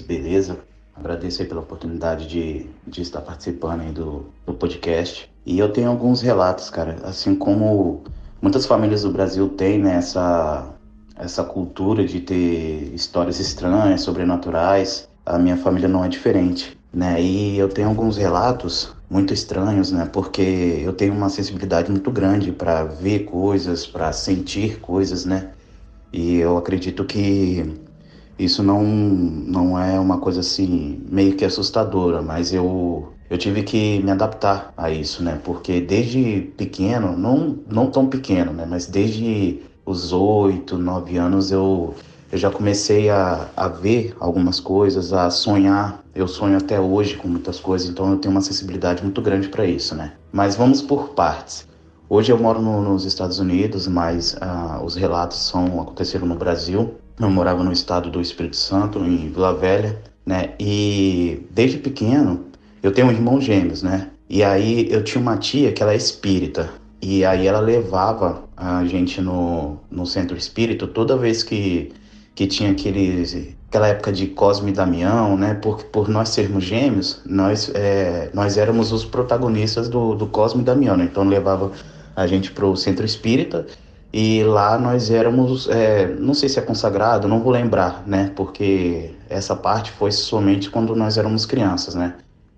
Beleza? Agradeço aí pela oportunidade de, de estar participando aí do, do podcast. E eu tenho alguns relatos, cara, assim como muitas famílias do Brasil têm né, essa, essa cultura de ter histórias estranhas, sobrenaturais. A minha família não é diferente né? E eu tenho alguns relatos muito estranhos, né? Porque eu tenho uma sensibilidade muito grande para ver coisas, para sentir coisas, né? E eu acredito que isso não não é uma coisa assim meio que assustadora, mas eu eu tive que me adaptar a isso, né? Porque desde pequeno, não não tão pequeno, né? Mas desde os oito, nove anos eu eu já comecei a, a ver algumas coisas, a sonhar. Eu sonho até hoje com muitas coisas, então eu tenho uma sensibilidade muito grande para isso, né? Mas vamos por partes. Hoje eu moro no, nos Estados Unidos, mas uh, os relatos são aconteceram no Brasil. Eu morava no estado do Espírito Santo, em Vila Velha, né? E desde pequeno eu tenho um irmão gêmeos, né? E aí eu tinha uma tia que ela é espírita. E aí ela levava a gente no, no centro espírita toda vez que que tinha aqueles, aquela época de Cosme e Damião, né? Por, por nós sermos gêmeos, nós, é, nós éramos os protagonistas do, do Cosme e Damião, né? Então levava a gente para o centro espírita e lá nós éramos, é, não sei se é consagrado, não vou lembrar, né? Porque essa parte foi somente quando nós éramos crianças, né?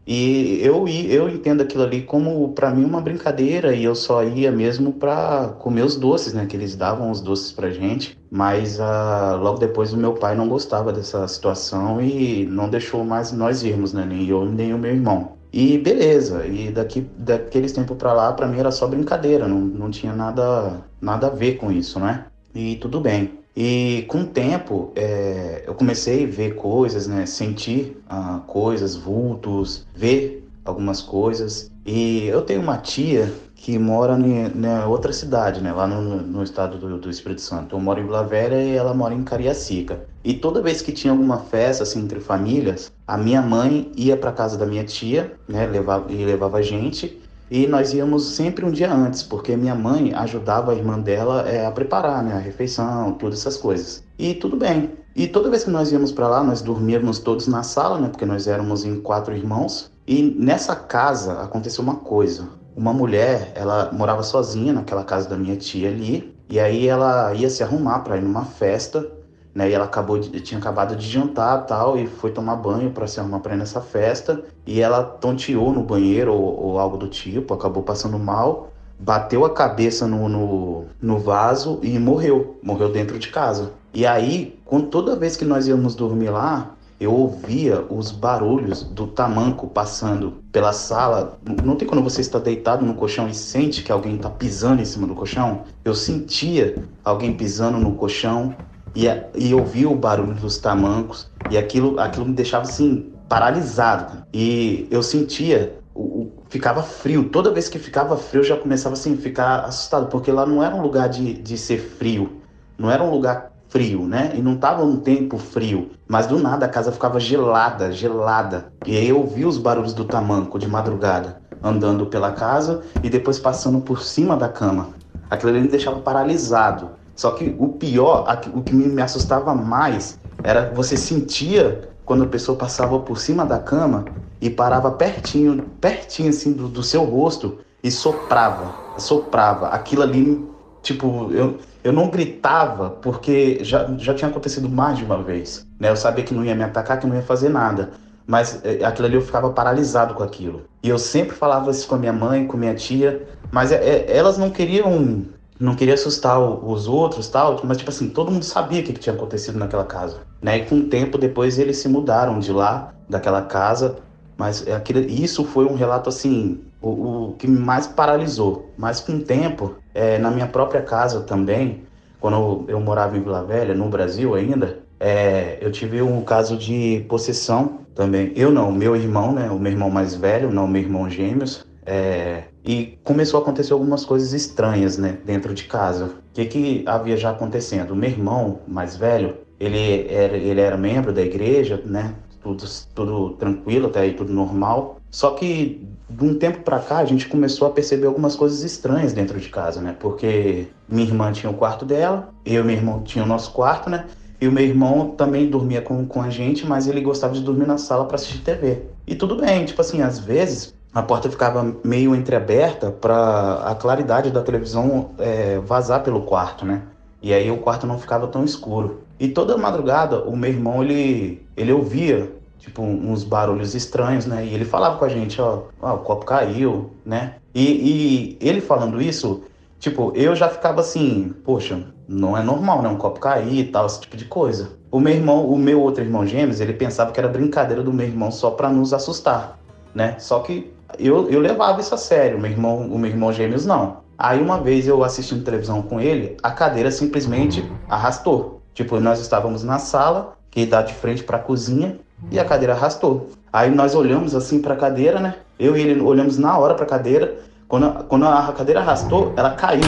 E eu, eu entendo aquilo ali como, para mim, uma brincadeira, e eu só ia mesmo para comer os doces, né? Que eles davam os doces pra gente. Mas uh, logo depois o meu pai não gostava dessa situação e não deixou mais nós irmos, né? Nem eu, nem o meu irmão. E beleza, e daqui daqueles tempos para lá, para mim era só brincadeira, não, não tinha nada, nada a ver com isso, né? E tudo bem. E com o tempo, é, eu comecei a ver coisas, né? Sentir ah, coisas, vultos, ver algumas coisas. E eu tenho uma tia que mora em outra cidade, né? Lá no, no estado do, do, Espírito Santo. Eu moro em Vila Velha e ela mora em Cariacica. E toda vez que tinha alguma festa, assim, entre famílias, a minha mãe ia para casa da minha tia, né? Levava, e levava a gente. E nós íamos sempre um dia antes, porque minha mãe ajudava a irmã dela é, a preparar né, a refeição, todas essas coisas. E tudo bem. E toda vez que nós íamos para lá, nós dormíamos todos na sala, né, porque nós éramos em quatro irmãos. E nessa casa aconteceu uma coisa. Uma mulher, ela morava sozinha naquela casa da minha tia ali, e aí ela ia se arrumar para ir numa festa né? E ela acabou de, tinha acabado de jantar tal e foi tomar banho para se arrumar para ir nessa festa e ela tonteou no banheiro ou, ou, algo do tipo, acabou passando mal, bateu a cabeça no, no, no vaso e morreu, morreu dentro de casa. E aí, quando, toda vez que nós íamos dormir lá, eu ouvia os barulhos do tamanco passando pela sala. Não tem quando você está deitado no colchão e sente que alguém está pisando em cima do colchão? Eu sentia alguém pisando no colchão, e, e ouvia o barulho dos tamancos e aquilo, aquilo me deixava assim paralisado. E eu sentia, o, o, ficava frio. Toda vez que ficava frio, eu já começava assim, a ficar assustado, porque lá não era um lugar de, de ser frio, não era um lugar frio, né? E não tava um tempo frio, mas do nada a casa ficava gelada, gelada. E aí eu ouvia os barulhos do tamanco de madrugada, andando pela casa e depois passando por cima da cama. Aquilo ali me deixava paralisado. Só que o pior, o que me assustava mais, era você sentia quando a pessoa passava por cima da cama e parava pertinho, pertinho assim do, do seu rosto e soprava, soprava. Aquilo ali, tipo, eu, eu não gritava porque já, já tinha acontecido mais de uma vez. Né? Eu sabia que não ia me atacar, que não ia fazer nada. mas é, aquilo ali eu ficava paralisado com aquilo. E eu sempre falava isso com a minha mãe, com minha tia, mas é, é, elas não queriam não queria assustar os outros tal, mas tipo assim, todo mundo sabia o que, que tinha acontecido naquela casa, né? E com o tempo depois eles se mudaram de lá, daquela casa, mas é isso foi um relato assim, o, o que mais paralisou. Mas com o tempo, é, na minha própria casa também, quando eu, eu, morava em Vila Velha, no Brasil ainda, é, eu tive um caso de possessão também. Eu não, meu irmão, né? O meu irmão mais velho, não meu irmão gêmeos. É, e começou a acontecer algumas coisas estranhas, né, dentro de casa. O que, que havia já acontecendo? O meu irmão mais velho, ele era, ele era membro da igreja, né, tudo, tudo tranquilo, até aí tudo normal. Só que de um tempo para cá a gente começou a perceber algumas coisas estranhas dentro de casa, né? Porque minha irmã tinha o quarto dela, eu e meu irmão tinha o nosso quarto, né? E o meu irmão também dormia com, com a gente, mas ele gostava de dormir na sala para assistir TV. E tudo bem, tipo assim, às vezes a porta ficava meio entreaberta para a claridade da televisão é, vazar pelo quarto, né? E aí o quarto não ficava tão escuro. E toda madrugada o meu irmão ele ele ouvia tipo uns barulhos estranhos, né? E ele falava com a gente, ó, ó o copo caiu, né? E, e ele falando isso, tipo, eu já ficava assim, poxa, não é normal, né? Um copo cair e tal, esse tipo de coisa. O meu irmão, o meu outro irmão gêmeos, ele pensava que era brincadeira do meu irmão só para nos assustar, né? Só que eu, eu levava isso a sério, meu irmão, o meu irmão gêmeos não. Aí uma vez eu assistindo televisão com ele, a cadeira simplesmente arrastou. Tipo, nós estávamos na sala, que dá de frente para a cozinha, e a cadeira arrastou. Aí nós olhamos assim para a cadeira, né? Eu e ele olhamos na hora para a cadeira. Quando, a, quando a cadeira arrastou, ela caiu.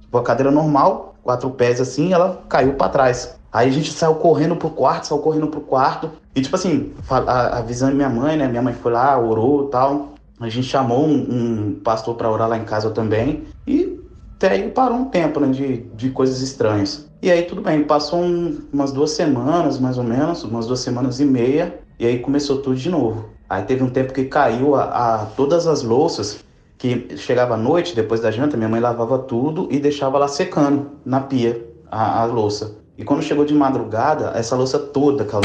Tipo, a cadeira normal, quatro pés assim, ela caiu para trás. Aí a gente saiu correndo pro quarto, saiu correndo pro quarto. E tipo assim, avisando minha mãe, né? Minha mãe foi lá, orou e tal. A gente chamou um, um pastor para orar lá em casa também e até aí parou um tempo né, de, de coisas estranhas. E aí tudo bem, passou um, umas duas semanas mais ou menos, umas duas semanas e meia, e aí começou tudo de novo. Aí teve um tempo que caiu a, a todas as louças que chegava à noite, depois da janta, minha mãe lavava tudo e deixava lá secando na pia a, a louça. E quando chegou de madrugada, essa louça toda caiu.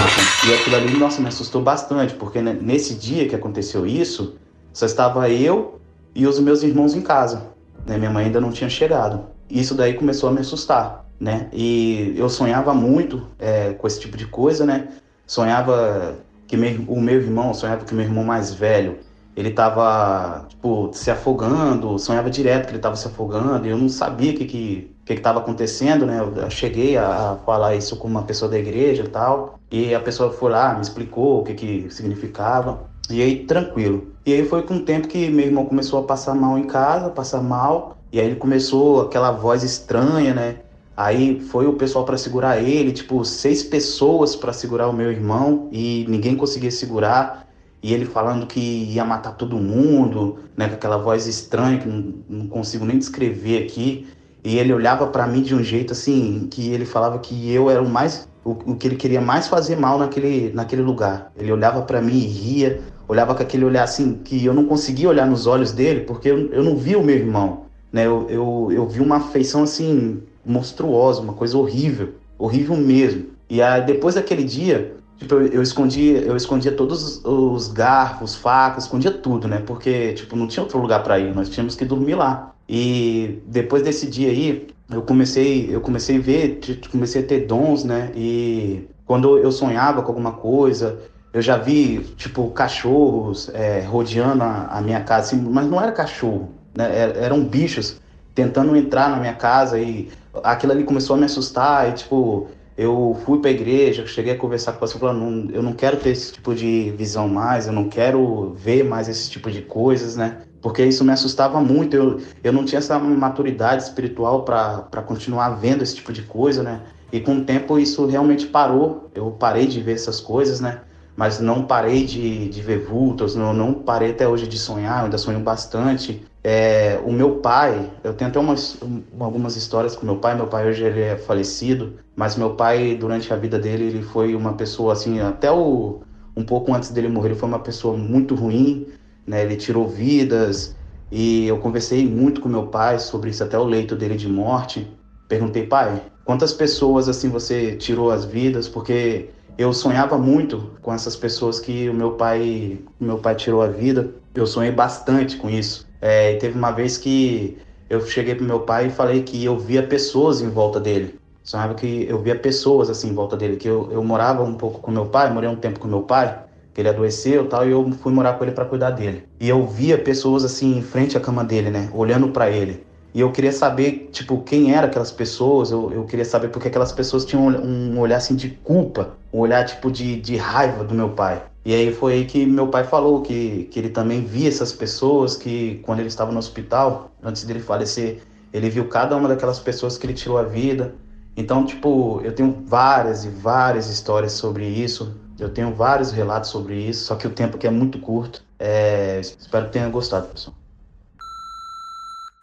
E aquilo ali, nossa, me assustou bastante, porque nesse dia que aconteceu isso, só estava eu e os meus irmãos em casa. Né? Minha mãe ainda não tinha chegado. Isso daí começou a me assustar, né? E eu sonhava muito é, com esse tipo de coisa, né? Sonhava que o meu irmão, sonhava que meu irmão mais velho, ele estava tipo, se afogando, sonhava direto que ele estava se afogando, e eu não sabia o que que que estava acontecendo, né? Eu cheguei a, a, falar isso com uma pessoa da igreja e tal, e a pessoa foi lá, me explicou o que que significava. E aí, tranquilo. E aí foi com o tempo que meu irmão começou a passar mal em casa, passar mal. E aí ele começou aquela voz estranha, né? Aí foi o pessoal para segurar ele, tipo, seis pessoas para segurar o meu irmão e ninguém conseguia segurar. E ele falando que ia matar todo mundo, né? Com aquela voz estranha que não, não consigo nem descrever aqui. E ele olhava para mim de um jeito assim, que ele falava que eu era o mais o, o que ele queria mais fazer mal naquele, naquele lugar. Ele olhava para mim e ria, olhava com aquele olhar assim, que eu não conseguia olhar nos olhos dele, porque eu, eu não via o meu irmão. Né? Eu, eu, eu vi uma afeição assim, monstruosa, uma coisa horrível, horrível mesmo. E aí, depois daquele dia, tipo, eu, eu escondia, eu escondia todos os garfos, facas, escondia tudo, né? Porque, tipo, não tinha outro lugar para ir, nós tínhamos que dormir lá. E depois desse dia aí, eu comecei, eu comecei a ver, comecei a ter dons, né? E quando eu sonhava com alguma coisa, eu já vi, tipo, cachorros é, rodeando a, a, minha casa, assim, mas não era cachorro, né? Eram bichos tentando entrar na minha casa e aquilo ali começou a me assustar e, tipo, eu fui para a igreja, cheguei a conversar com o pastor, falando, eu não quero ter esse tipo de visão mais, eu não quero ver mais esse tipo de coisas, né? Porque isso me assustava muito, eu, eu não tinha essa maturidade espiritual para continuar vendo esse tipo de coisa, né? E com o tempo isso realmente parou, eu parei de ver essas coisas, né? mas não parei de, de ver vultos, não, não parei até hoje de sonhar, eu ainda sonho bastante. É, o meu pai, eu tenho até umas, algumas histórias com meu pai, meu pai hoje ele é falecido, mas meu pai, durante a vida dele, ele foi uma pessoa assim, até o, um pouco antes dele morrer, ele foi uma pessoa muito ruim, né? ele tirou vidas, e eu conversei muito com meu pai sobre isso, até o leito dele de morte. Perguntei, pai, quantas pessoas assim você tirou as vidas? Porque eu sonhava muito com essas pessoas que o meu pai, meu pai tirou a vida. Eu sonhei bastante com isso. É, teve uma vez que eu cheguei pro meu pai e falei que eu via pessoas em volta dele. Sonhava que eu via pessoas assim em volta dele, que eu, eu morava um pouco com meu pai, morei um tempo com meu pai, que ele adoeceu tal, e eu fui morar com ele para cuidar dele. E eu via pessoas assim em frente à cama dele, né, olhando para ele. E eu queria saber, tipo, quem eram aquelas pessoas, eu, eu queria saber porque aquelas pessoas tinham um olhar, assim, de culpa, um olhar, tipo, de, de raiva do meu pai. E aí foi aí que meu pai falou que, que ele também via essas pessoas, que quando ele estava no hospital, antes dele falecer, ele viu cada uma daquelas pessoas que ele tirou a vida. Então, tipo, eu tenho várias e várias histórias sobre isso, eu tenho vários relatos sobre isso, só que o tempo aqui é muito curto. É, espero que tenha gostado, pessoal.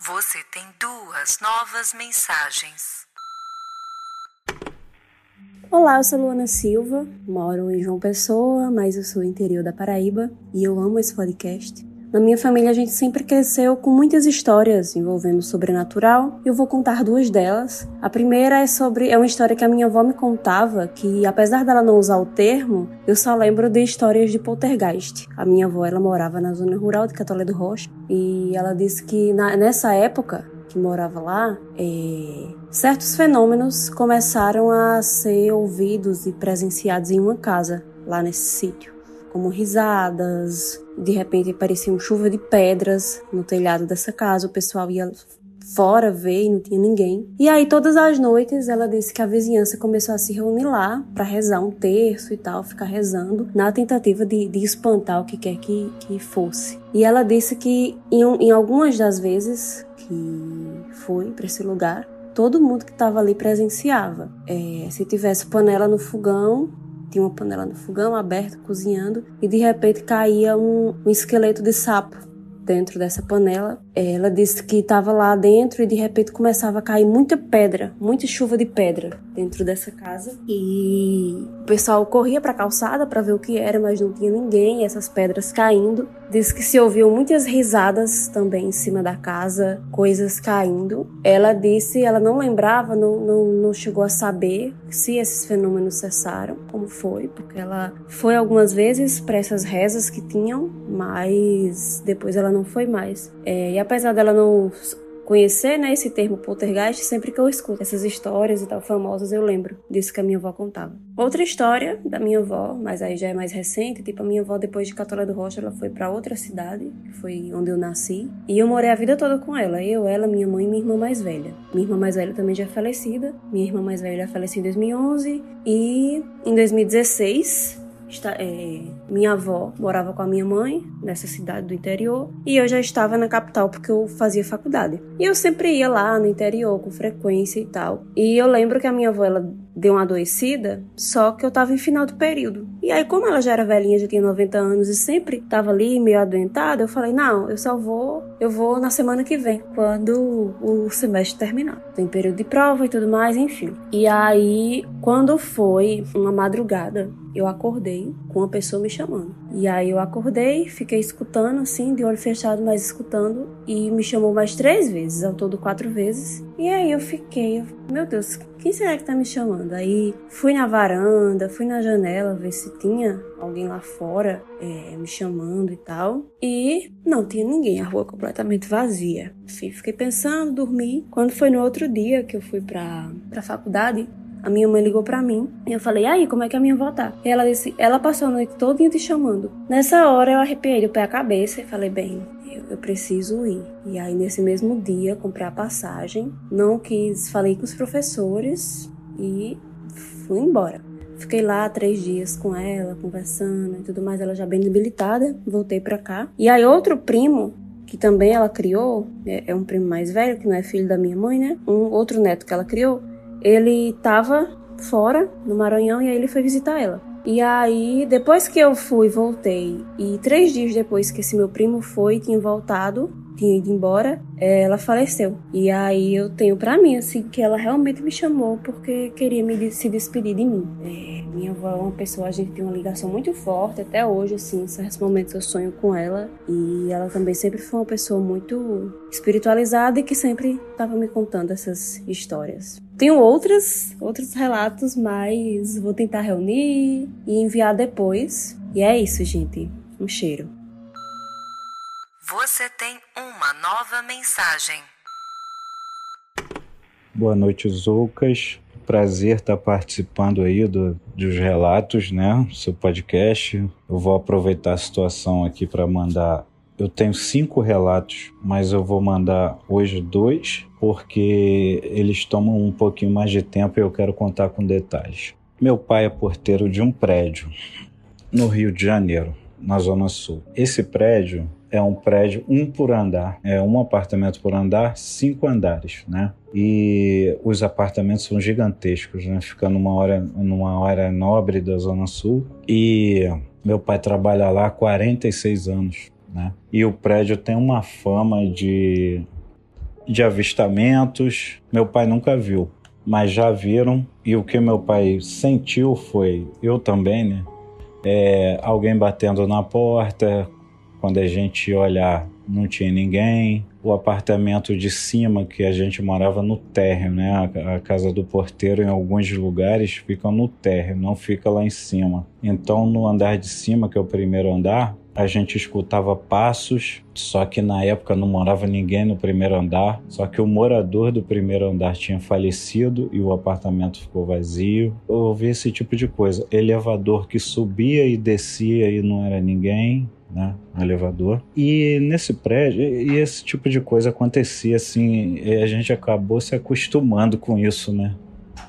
Você tem duas novas mensagens. Olá, eu sou Luana Silva, moro em João Pessoa, mas eu sou interior da Paraíba e eu amo esse podcast. Na minha família a gente sempre cresceu com muitas histórias envolvendo o sobrenatural eu vou contar duas delas. A primeira é sobre é uma história que a minha avó me contava que apesar dela não usar o termo, eu só lembro de histórias de poltergeist. A minha avó ela morava na zona rural de Catolé do Rocha e ela disse que na, nessa época que morava lá, é, certos fenômenos começaram a ser ouvidos e presenciados em uma casa lá nesse sítio como risadas, de repente parecia uma chuva de pedras no telhado dessa casa, o pessoal ia fora ver e não tinha ninguém. E aí todas as noites ela disse que a vizinhança começou a se reunir lá para rezar um terço e tal, ficar rezando na tentativa de, de espantar o que quer que, que fosse. E ela disse que em, em algumas das vezes que foi para esse lugar, todo mundo que estava ali presenciava. É, se tivesse panela no fogão, tinha uma panela no fogão aberta, cozinhando, e de repente caía um, um esqueleto de sapo dentro dessa panela. Ela disse que estava lá dentro e de repente começava a cair muita pedra, muita chuva de pedra dentro dessa casa. E o pessoal corria para a calçada para ver o que era, mas não tinha ninguém, essas pedras caindo. Diz que se ouviu muitas risadas também em cima da casa, coisas caindo. Ela disse, ela não lembrava, não, não, não chegou a saber se esses fenômenos cessaram, como foi, porque ela foi algumas vezes para essas rezas que tinham, mas depois ela não foi mais. É, e apesar dela não conhecer né, esse termo poltergeist, sempre que eu escuto essas histórias e tal famosas, eu lembro disso que a minha avó contava. Outra história da minha avó, mas aí já é mais recente, tipo a minha avó depois de Catolé do Rocha, ela foi para outra cidade, que foi onde eu nasci, e eu morei a vida toda com ela, eu, ela, minha mãe e minha irmã mais velha. Minha irmã mais velha também já é falecida, minha irmã mais velha faleceu em 2011 e em 2016 Está, é, minha avó morava com a minha mãe nessa cidade do interior e eu já estava na capital porque eu fazia faculdade. E eu sempre ia lá no interior com frequência e tal. E eu lembro que a minha avó ela deu uma adoecida, só que eu tava em final do período. E aí, como ela já era velhinha, já tinha 90 anos e sempre tava ali meio adoentada, eu falei: não, eu só vou, eu vou na semana que vem, quando o semestre terminar. Tem período de prova e tudo mais, enfim. E aí, quando foi uma madrugada, eu acordei com uma pessoa me chamando. E aí eu acordei, fiquei escutando assim, de olho fechado, mas escutando, e me chamou mais três vezes, ao todo quatro vezes. E aí eu fiquei, meu Deus, quem será que tá me chamando? Aí fui na varanda, fui na janela ver se tinha alguém lá fora é, me chamando e tal. E não tinha ninguém, a rua completamente vazia. Fiquei pensando, dormi. Quando foi no outro dia que eu fui pra, pra faculdade, a minha mãe ligou para mim e eu falei, aí, como é que a minha avó tá? E ela disse, ela passou a noite todinha te chamando. Nessa hora eu arrepiei o pé à cabeça e falei, bem, eu, eu, preciso ir. E aí, nesse mesmo dia, comprei a passagem, não quis, falei com os professores e fui embora. Fiquei lá três dias com ela, conversando e tudo mais, ela já bem debilitada, voltei para cá. E aí, outro primo que também ela criou, é, é um primo mais velho, que não é filho da minha mãe, né? Um outro neto que ela criou, ele tava fora, no Maranhão, e aí ele foi visitar ela. E aí, depois que eu fui, voltei, e três dias depois que esse meu primo foi, tinha voltado, tinha ido embora, ela faleceu. E aí eu tenho para mim, assim, que ela realmente me chamou porque queria me, se despedir de mim. É, minha avó é uma pessoa, a gente tem uma ligação muito forte até hoje, assim, em certos momentos eu sonho com ela. E ela também sempre foi uma pessoa muito espiritualizada e que sempre estava me contando essas histórias. Tenho outros, outros relatos, mas vou tentar reunir e enviar depois. E é isso, gente. Um cheiro. Você tem uma nova mensagem. Boa noite, Zoucas. Prazer estar participando aí do, dos relatos, né? Seu podcast. Eu vou aproveitar a situação aqui para mandar. Eu tenho cinco relatos, mas eu vou mandar hoje dois, porque eles tomam um pouquinho mais de tempo e eu quero contar com detalhes. Meu pai é porteiro de um prédio no Rio de Janeiro, na Zona Sul. Esse prédio é um prédio um por andar, é um apartamento por andar, cinco andares, né? E os apartamentos são gigantescos, né? Fica numa área, numa área nobre da Zona Sul. E meu pai trabalha lá há 46 anos, né? E o prédio tem uma fama de, de avistamentos. Meu pai nunca viu, mas já viram. E o que meu pai sentiu foi, eu também, né? É, alguém batendo na porta, quando a gente olhar, não tinha ninguém. O apartamento de cima, que a gente morava no térreo, né? A, a, casa do porteiro, em alguns lugares, fica no térreo, não fica lá em cima. Então, no andar de cima, que é o primeiro andar, a gente escutava passos, só que na época não morava ninguém no primeiro andar, só que o morador do primeiro andar tinha falecido e o apartamento ficou vazio. Eu ouvi esse tipo de coisa. Elevador que subia e descia e não era ninguém né, no elevador. E nesse prédio, e esse tipo de coisa acontecia assim, a gente acabou se acostumando com isso, né?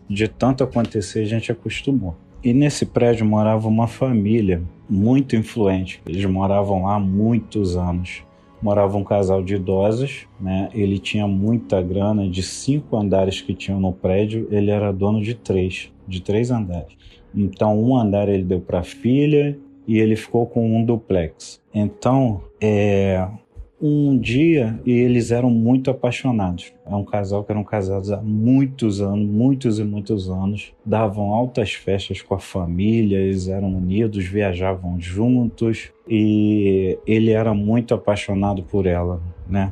De tanto acontecer, a gente acostumou. E nesse prédio morava uma família muito influente. Eles moravam lá há muitos anos. Morava um casal de idosos, né? Ele tinha muita grana, de cinco andares que tinham no prédio, ele era dono de três, de três andares. Então, um andar ele deu para a filha e ele ficou com um duplex. Então, é, um dia e eles eram muito apaixonados. É um casal que eram casados há muitos anos, muitos e muitos anos, davam altas festas com a família, eles eram unidos, viajavam juntos e ele era muito apaixonado por ela, né?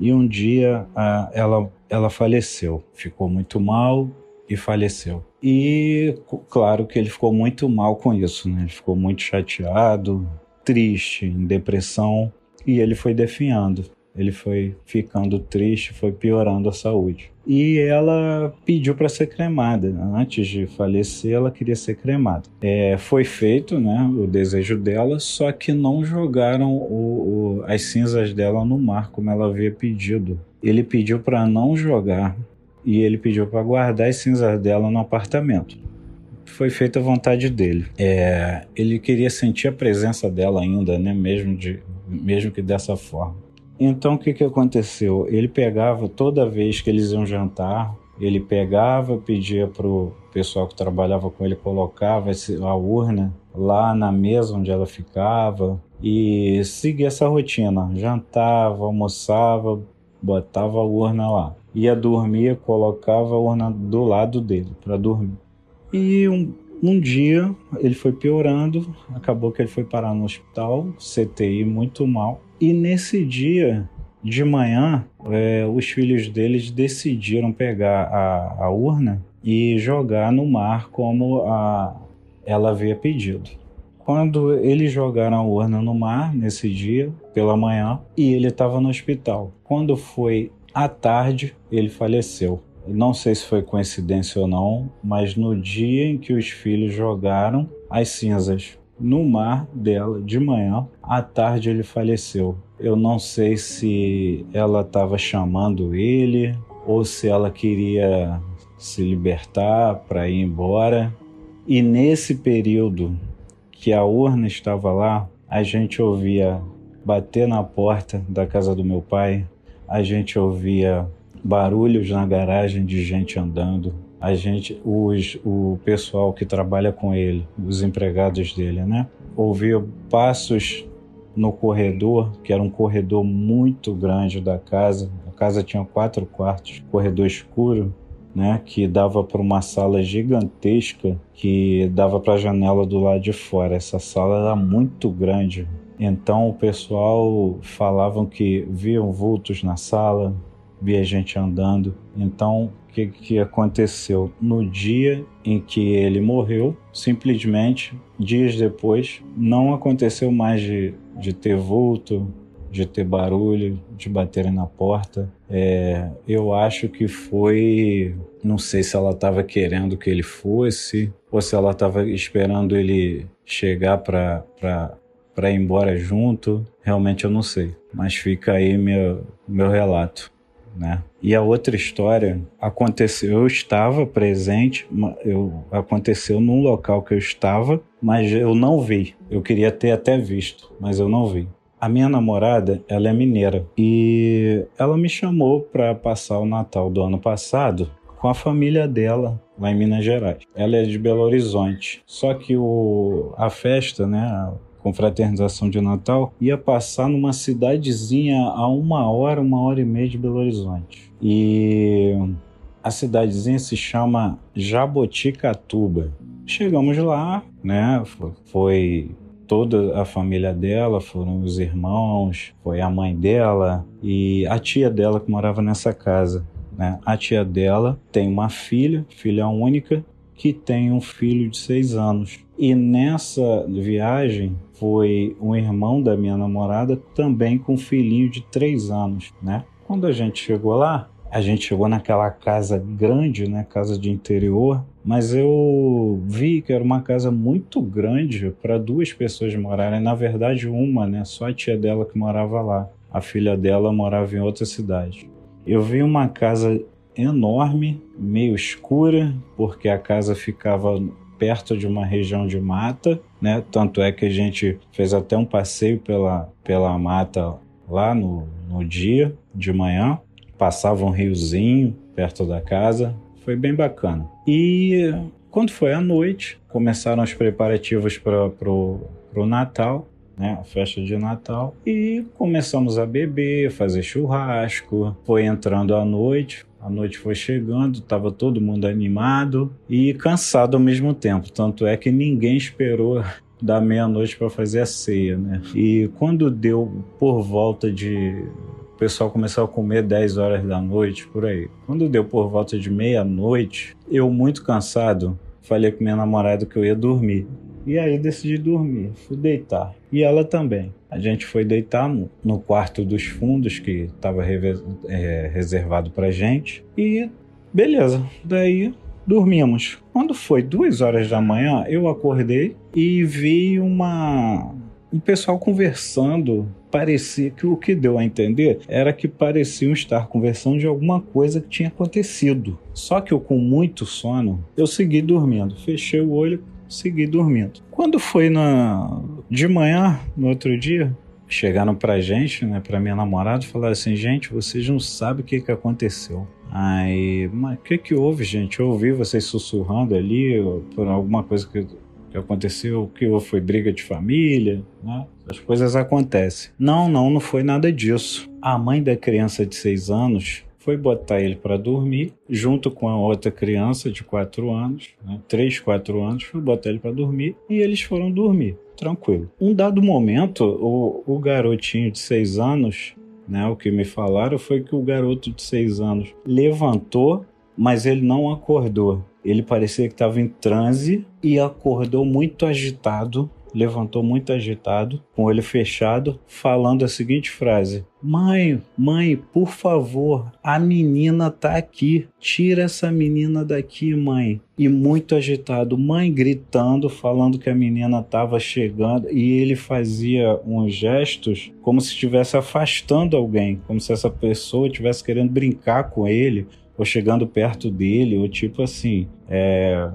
E um dia ela ela faleceu, ficou muito mal e faleceu. E claro que ele ficou muito mal com isso, né? Ele ficou muito chateado, triste, em depressão, e ele foi definhando. Ele foi ficando triste, foi piorando a saúde. E ela pediu para ser cremada. Antes de falecer, ela queria ser cremada. É, foi feito né, o desejo dela, só que não jogaram o, o, as cinzas dela no mar, como ela havia pedido. Ele pediu para não jogar e ele pediu para guardar as cinzas dela no apartamento. Foi feita a vontade dele. É, ele queria sentir a presença dela ainda, né? Mesmo, de, mesmo que dessa forma. Então o que, que aconteceu? Ele pegava toda vez que eles iam jantar, ele pegava, pedia para o pessoal que trabalhava com ele colocava a urna lá na mesa onde ela ficava e seguia essa rotina. Jantava, almoçava, botava a urna lá ia dormir, colocava a urna do lado dele para dormir. E um, um dia ele foi piorando, acabou que ele foi parar no hospital, CTI muito mal. E nesse dia de manhã, é, os filhos deles decidiram pegar a, a urna e jogar no mar como a, ela havia pedido. Quando eles jogaram a urna no mar nesse dia, pela manhã, e ele estava no hospital. Quando foi à tarde, ele faleceu. Não sei se foi coincidência ou não, mas no dia em que os filhos jogaram as cinzas no mar dela de manhã, à tarde ele faleceu. Eu não sei se ela estava chamando ele ou se ela queria se libertar para ir embora. E nesse período que a urna estava lá, a gente ouvia bater na porta da casa do meu pai, a gente ouvia barulhos na garagem de gente andando. A gente, os, o pessoal que trabalha com ele, os empregados dele, né? Ouvia passos no corredor, que era um corredor muito grande da casa. A casa tinha quatro quartos, corredor escuro, né, que dava para uma sala gigantesca que dava para a janela do lado de fora. Essa sala era muito grande, então o pessoal falavam que viam vultos na sala, via gente andando. Então, o que, que aconteceu? No dia em que ele morreu, simplesmente, dias depois, não aconteceu mais de, de ter vulto, de ter barulho, de baterem na porta. É, eu acho que foi. Não sei se ela estava querendo que ele fosse, ou se ela estava esperando ele chegar para para ir embora junto, realmente eu não sei. Mas fica aí meu, meu relato. Né? E a outra história aconteceu, eu estava presente, eu, aconteceu num local que eu estava, mas eu não vi. Eu queria ter até visto, mas eu não vi. A minha namorada, ela é mineira e ela me chamou para passar o Natal do ano passado com a família dela lá em Minas Gerais. Ela é de Belo Horizonte. Só que o, a festa, né, confraternização de Natal, ia passar numa cidadezinha a uma hora, uma hora e meia de Belo Horizonte. E a cidadezinha se chama Jaboticatuba. Chegamos lá, né? Foi toda a família dela, foram os irmãos, foi a mãe dela e a tia dela que morava nessa casa. Né? A tia dela tem uma filha, filha única, que tem um filho de seis anos. E nessa viagem foi um irmão da minha namorada também com um filhinho de três anos, né? Quando a gente chegou lá, a gente chegou naquela casa grande, né, casa de interior, mas eu vi que era uma casa muito grande para duas pessoas morarem. Na verdade, uma, né, só a tia dela que morava lá. A filha dela morava em outra cidade. Eu vi uma casa enorme, meio escura, porque a casa ficava perto de uma região de mata, né? Tanto é que a gente fez até um passeio pela, pela mata lá no, no dia de manhã. Passava um riozinho perto da casa, foi bem bacana. E quando foi à noite, começaram os preparativos para o Natal, né, a festa de Natal, e começamos a beber, fazer churrasco. Foi entrando a noite, a noite foi chegando, estava todo mundo animado e cansado ao mesmo tempo. Tanto é que ninguém esperou da meia-noite para fazer a ceia, né? E quando deu por volta de o pessoal começou a comer 10 horas da noite, por aí. Quando deu por volta de meia-noite, eu muito cansado, falei com minha namorada que eu ia dormir. E aí decidi dormir, fui deitar. E ela também. A gente foi deitar no, no quarto dos fundos que estava é, reservado para gente. E beleza, daí dormimos. Quando foi duas horas da manhã, eu acordei e vi uma um pessoal conversando. Parecia que o que deu a entender era que pareciam estar conversando de alguma coisa que tinha acontecido. Só que eu, com muito sono, eu segui dormindo. Fechei o olho, segui dormindo. Quando foi na de manhã, no outro dia, chegaram pra gente, né, pra minha namorada, falaram assim: gente, vocês não sabem o que, que aconteceu. Aí, mas o que, que houve, gente? Eu ouvi vocês sussurrando ali por alguma coisa que, que aconteceu, que foi briga de família, né? As coisas acontecem. Não, não, não foi nada disso. A mãe da criança de seis anos foi botar ele para dormir, junto com a outra criança de 4 anos, né, 3, 4 anos, foi botar ele para dormir e eles foram dormir, tranquilo. Um dado momento, o, o garotinho de 6 anos, né, o que me falaram foi que o garoto de 6 anos levantou, mas ele não acordou. Ele parecia que estava em transe e acordou muito agitado levantou muito agitado, com o olho fechado, falando a seguinte frase: Mãe, mãe, por favor, a menina tá aqui. Tira essa menina daqui, mãe. E muito agitado, mãe gritando, falando que a menina estava chegando e ele fazia uns gestos como se estivesse afastando alguém, como se essa pessoa estivesse querendo brincar com ele ou chegando perto dele, ou tipo assim, é,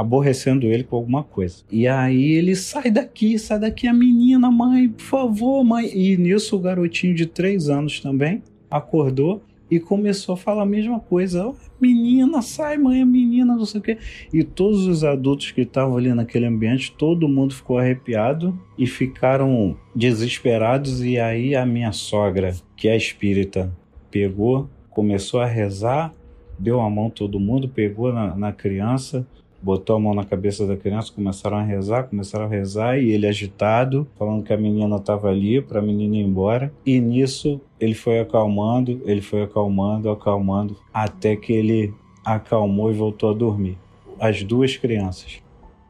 aborrecendo ele com alguma coisa. E aí ele sai daqui, sai daqui a menina, mãe, por favor, mãe. E nisso o garotinho de três anos também acordou e começou a falar a mesma coisa. Menina, sai, mãe, menina, não sei o quê. E todos os adultos que estavam ali naquele ambiente, todo mundo ficou arrepiado e ficaram desesperados. E aí a minha sogra, que é espírita, pegou, começou a rezar, deu a mão todo mundo, pegou na, na criança botou a mão na cabeça da criança, começaram a rezar, começaram a rezar e ele agitado, falando que a menina estava ali para a menina ir embora. E nisso ele foi acalmando, ele foi acalmando, acalmando, até que ele acalmou e voltou a dormir. As duas crianças.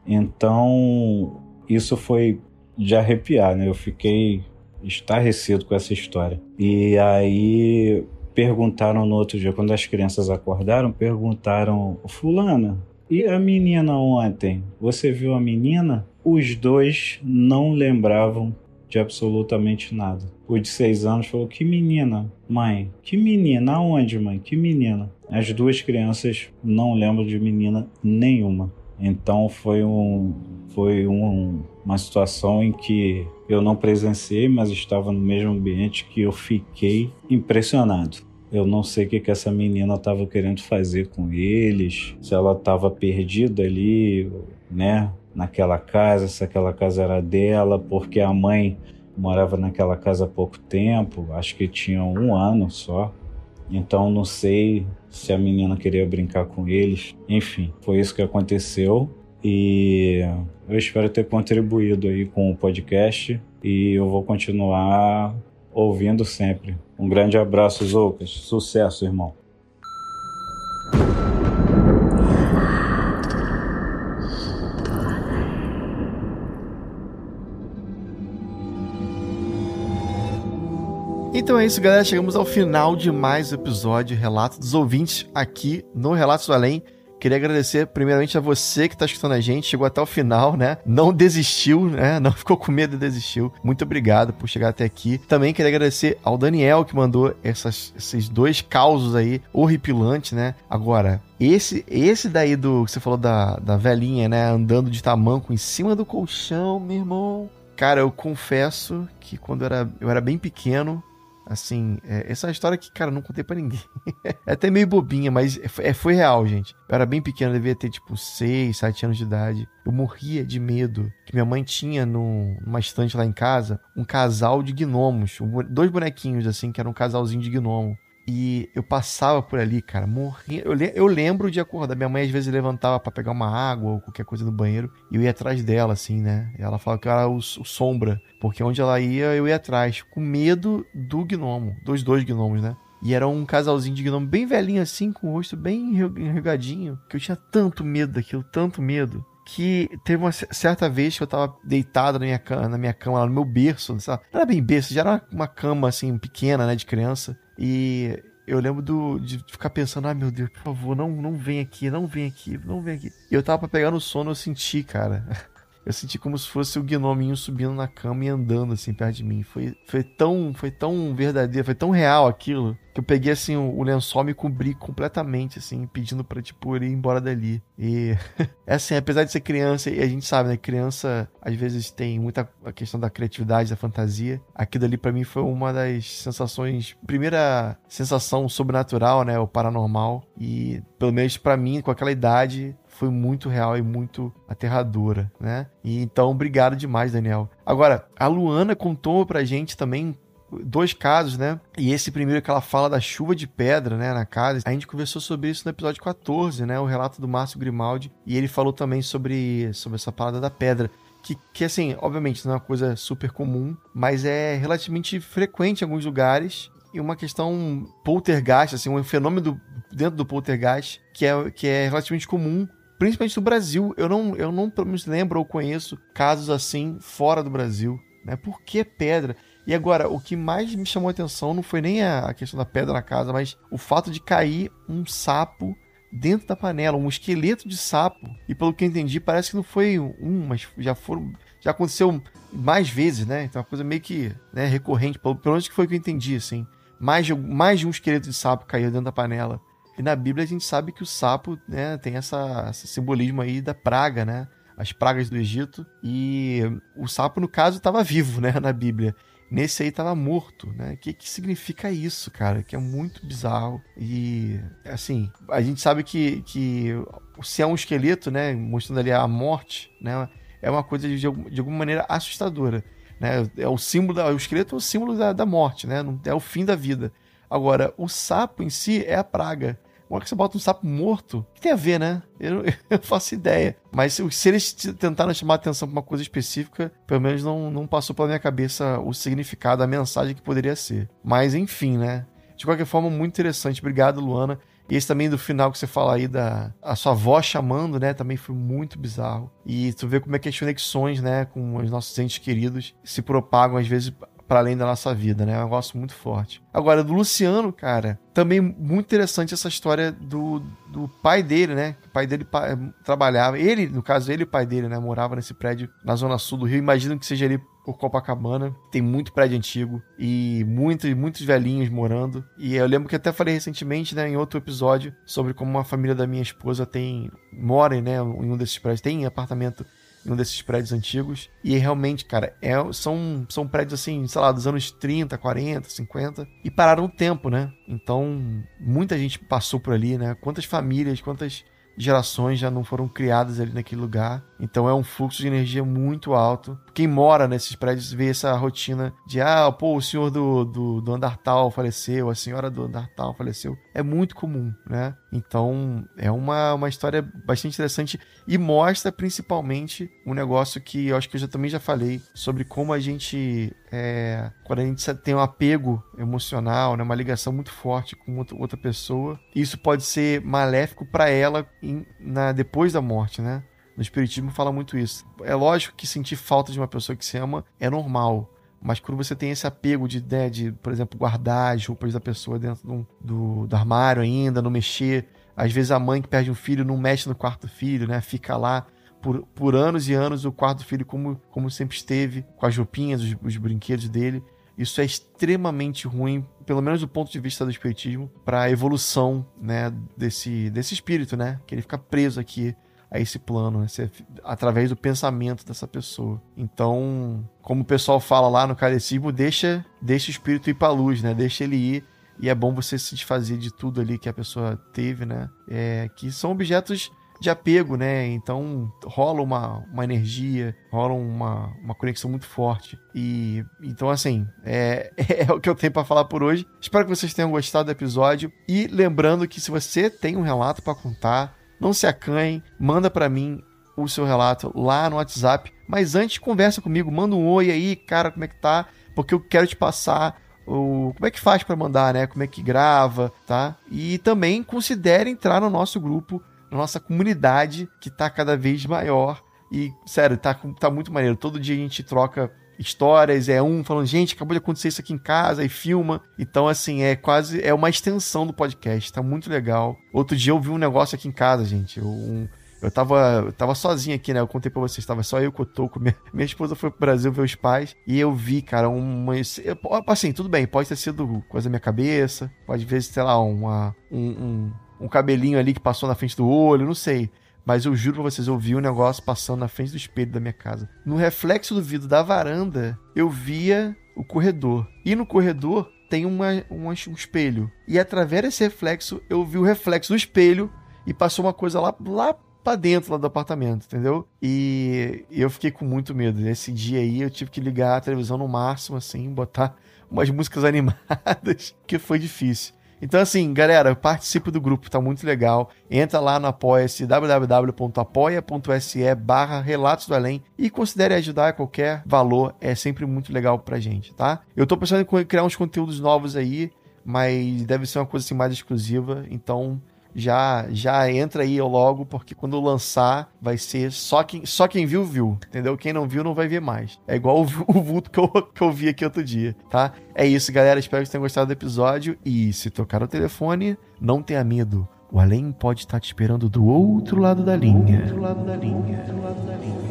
Então, isso foi de arrepiar, né? Eu fiquei estarrecido com essa história. E aí perguntaram no outro dia, quando as crianças acordaram, perguntaram: Fulana, e a menina ontem? Você viu a menina? Os dois não lembravam de absolutamente nada. O de seis anos falou: Que menina, mãe? Que menina? Aonde, mãe? Que menina? As duas crianças não lembram de menina nenhuma. Então foi um, foi um, uma situação em que eu não presenciei, mas estava no mesmo ambiente que eu fiquei impressionado. Eu não sei o que, que essa menina estava querendo fazer com eles, se ela estava perdida ali, né, naquela casa, se aquela casa era dela, porque a mãe morava naquela casa há pouco tempo, acho que tinha um ano só. Então não sei se a menina queria brincar com eles. Enfim, foi isso que aconteceu e eu espero ter contribuído aí com o podcast e eu vou continuar ouvindo sempre. Um grande abraço, Zoucas. Sucesso, irmão. Então é isso, galera. Chegamos ao final de mais episódio Relato dos Ouvintes aqui no Relatos do Além. Queria agradecer primeiramente a você que está escutando a gente, chegou até o final, né? Não desistiu, né? Não ficou com medo e desistiu. Muito obrigado por chegar até aqui. Também queria agradecer ao Daniel que mandou essas, esses dois causos aí horripilantes, né? Agora, esse, esse daí do que você falou da, da velhinha, né? Andando de tamanco em cima do colchão, meu irmão. Cara, eu confesso que quando eu era, eu era bem pequeno, Assim, é, essa é uma história que, cara, não contei para ninguém. é até meio bobinha, mas é, é, foi real, gente. Eu era bem pequeno, devia ter tipo 6, 7 anos de idade. Eu morria de medo que minha mãe tinha no, numa estante lá em casa um casal de gnomos. Dois bonequinhos, assim, que era um casalzinho de gnomo. E eu passava por ali, cara, morria. Eu, eu lembro de acordar. Minha mãe às vezes levantava para pegar uma água ou qualquer coisa no banheiro e eu ia atrás dela, assim, né? E ela falava que era o, o, sombra, porque onde ela ia, eu ia atrás, com medo do gnomo, dos dois gnomos, né? E era um casalzinho de gnomo bem velhinho assim, com o rosto bem enrugadinho, que eu tinha tanto medo daquilo, tanto medo, que teve uma certa vez que eu tava deitado na minha cama, na minha cama, lá no meu berço, não era bem berço, já era uma cama assim pequena, né, de criança. E eu lembro do, de ficar pensando, ah, meu Deus, por favor, não, não vem aqui, não vem aqui, não vem aqui. E eu tava pra pegar no sono, eu senti, cara. Eu senti como se fosse o gnominho subindo na cama e andando assim perto de mim. Foi, foi tão, foi tão verdadeiro, foi tão real aquilo que eu peguei assim o, o lençol me cobri completamente assim, pedindo para tipo ir embora dali. E é assim, apesar de ser criança, e a gente sabe, né, criança às vezes tem muita a questão da criatividade, da fantasia. Aquilo ali para mim foi uma das sensações, primeira sensação sobrenatural, né, o paranormal e pelo menos para mim com aquela idade foi muito real e muito aterradora, né? E então, obrigado demais, Daniel. Agora, a Luana contou pra gente também dois casos, né? E esse primeiro que ela fala da chuva de pedra, né, na casa. A gente conversou sobre isso no episódio 14, né, o relato do Márcio Grimaldi, e ele falou também sobre, sobre essa parada da pedra. Que, que, assim, obviamente não é uma coisa super comum, mas é relativamente frequente em alguns lugares. E uma questão poltergeist, assim, um fenômeno dentro do poltergeist que é, que é relativamente comum, principalmente no Brasil. Eu não, eu não me lembro ou conheço casos assim fora do Brasil. Né? Por que pedra? E agora, o que mais me chamou a atenção não foi nem a questão da pedra na casa, mas o fato de cair um sapo dentro da panela, um esqueleto de sapo. E pelo que eu entendi, parece que não foi um, mas já foram. Já aconteceu mais vezes, né? Então é uma coisa meio que né, recorrente, pelo, pelo menos que foi o que eu entendi, assim. Mais de, mais de um esqueleto de sapo caiu dentro da panela. E na Bíblia a gente sabe que o sapo né, tem essa, esse simbolismo aí da praga, né? As pragas do Egito. E o sapo, no caso, estava vivo, né? Na Bíblia. Nesse aí estava morto, né? O que, que significa isso, cara? Que é muito bizarro. E, assim, a gente sabe que, que se é um esqueleto, né? Mostrando ali a morte, né? É uma coisa de, de alguma maneira assustadora. Né? É o símbolo da, o esqueleto é o símbolo da, da morte, né? É o fim da vida. Agora, o sapo em si é a praga. Uma hora que você bota um sapo morto, que tem a ver, né? Eu, eu faço ideia. Mas se, eles tentaram chamar atenção pra uma coisa específica, pelo menos não, não passou pela minha cabeça o significado, a mensagem que poderia ser. Mas enfim, né? De qualquer forma, muito interessante. Obrigado, Luana. E esse também do final que você fala aí da a sua avó chamando, né? Também foi muito bizarro. E tu vê como é que as conexões, né, com os nossos entes queridos se propagam às vezes para além da nossa vida, né? É um negócio muito forte. Agora, do Luciano, cara, também muito interessante essa história do, do pai dele, né? O pai dele pa, trabalhava, ele, no caso, ele e o pai dele, né? Morava nesse prédio na zona sul do Rio. Imagino que seja ali por Copacabana. Tem muito prédio antigo e muitos, muitos velhinhos morando. E eu lembro que até falei recentemente, né, em outro episódio, sobre como uma família da minha esposa tem. mora, né, em um desses prédios, tem apartamento em um desses prédios antigos. E realmente, cara, é, são, são prédios assim, sei lá, dos anos 30, 40, 50. E pararam o tempo, né? Então, muita gente passou por ali, né? Quantas famílias, quantas gerações já não foram criadas ali naquele lugar. Então é um fluxo de energia muito alto. Quem mora nesses prédios vê essa rotina de ah, pô, o senhor do, do, do andar tal faleceu, a senhora do andar tal faleceu. É muito comum, né? Então é uma, uma história bastante interessante e mostra principalmente um negócio que eu acho que eu já, também já falei sobre como a gente, é, quando a gente tem um apego emocional, né, uma ligação muito forte com outra pessoa, isso pode ser maléfico para ela em, na, depois da morte, né? No Espiritismo fala muito isso. É lógico que sentir falta de uma pessoa que se ama é normal. Mas quando você tem esse apego de, né, de por exemplo, guardar as roupas da pessoa dentro do, do, do, armário ainda, não mexer. Às vezes a mãe que perde um filho não mexe no quarto filho, né? Fica lá por, por anos e anos o quarto filho como, como sempre esteve, com as roupinhas, os, os brinquedos dele. Isso é extremamente ruim, pelo menos do ponto de vista do espiritismo, para a evolução, né, desse, desse espírito, né? Que ele fica preso aqui a esse plano, né? através do pensamento dessa pessoa. Então, como o pessoal fala lá no catecismo, deixa, deixa o espírito ir para a luz, né? Deixa ele ir e é bom você se desfazer de tudo ali que a pessoa teve, né? É, que são objetos de apego, né? Então rola uma, uma energia, rola uma, uma conexão muito forte. E então, assim, é, é o que eu tenho para falar por hoje. Espero que vocês tenham gostado do episódio. E lembrando que se você tem um relato para contar, não se acanhe, manda para mim o seu relato lá no WhatsApp. Mas antes, conversa comigo, manda um oi aí, cara, como é que tá? Porque eu quero te passar o como é que faz para mandar, né? Como é que grava, tá? E também considere entrar no nosso grupo, na nossa comunidade que tá cada vez maior. E, sério, tá, tá muito maneiro. Todo dia a gente troca histórias, é um falando, gente, acabou de acontecer isso aqui em casa, e filma. Então, assim, é quase, é uma extensão do podcast, tá muito legal. Outro dia eu vi um negócio aqui em casa, gente, eu, um, eu tava, eu tava sozinho aqui, né? Eu contei pra vocês, tava só eu com o Toco. Minha, minha esposa foi pro Brasil ver os pais. E eu vi, cara, uma. Assim, tudo bem, pode ter sido coisa da minha cabeça. Pode ver, sei lá, uma, um, um, um cabelinho ali que passou na frente do olho, não sei. Mas eu juro pra vocês, eu vi um negócio passando na frente do espelho da minha casa. No reflexo do vidro da varanda, eu via o corredor. E no corredor tem uma, um espelho. E através desse reflexo, eu vi o reflexo do espelho e passou uma coisa lá, lá pra dentro lá do apartamento, entendeu? E, e eu fiquei com muito medo. Esse dia aí eu tive que ligar a televisão no máximo, assim, botar umas músicas animadas, que foi difícil. Então, assim, galera, participe do grupo, tá muito legal. Entra lá no Apoia-se, www.apoia.se barra Relatos do Além e considere ajudar qualquer valor, é sempre muito legal pra gente, tá? Eu tô pensando em criar uns conteúdos novos aí, mas deve ser uma coisa assim mais exclusiva, então já já entra aí logo, porque quando lançar vai ser só quem, só quem viu, viu, entendeu? Quem não viu não vai ver mais. É igual o, o vulto que eu, que eu vi aqui outro dia, tá? É isso, galera. Espero que vocês tenham gostado do episódio. E se tocar o telefone, não tenha medo. O além pode estar te esperando do outro lado da linha. Do outro lado da linha. Do outro lado da linha.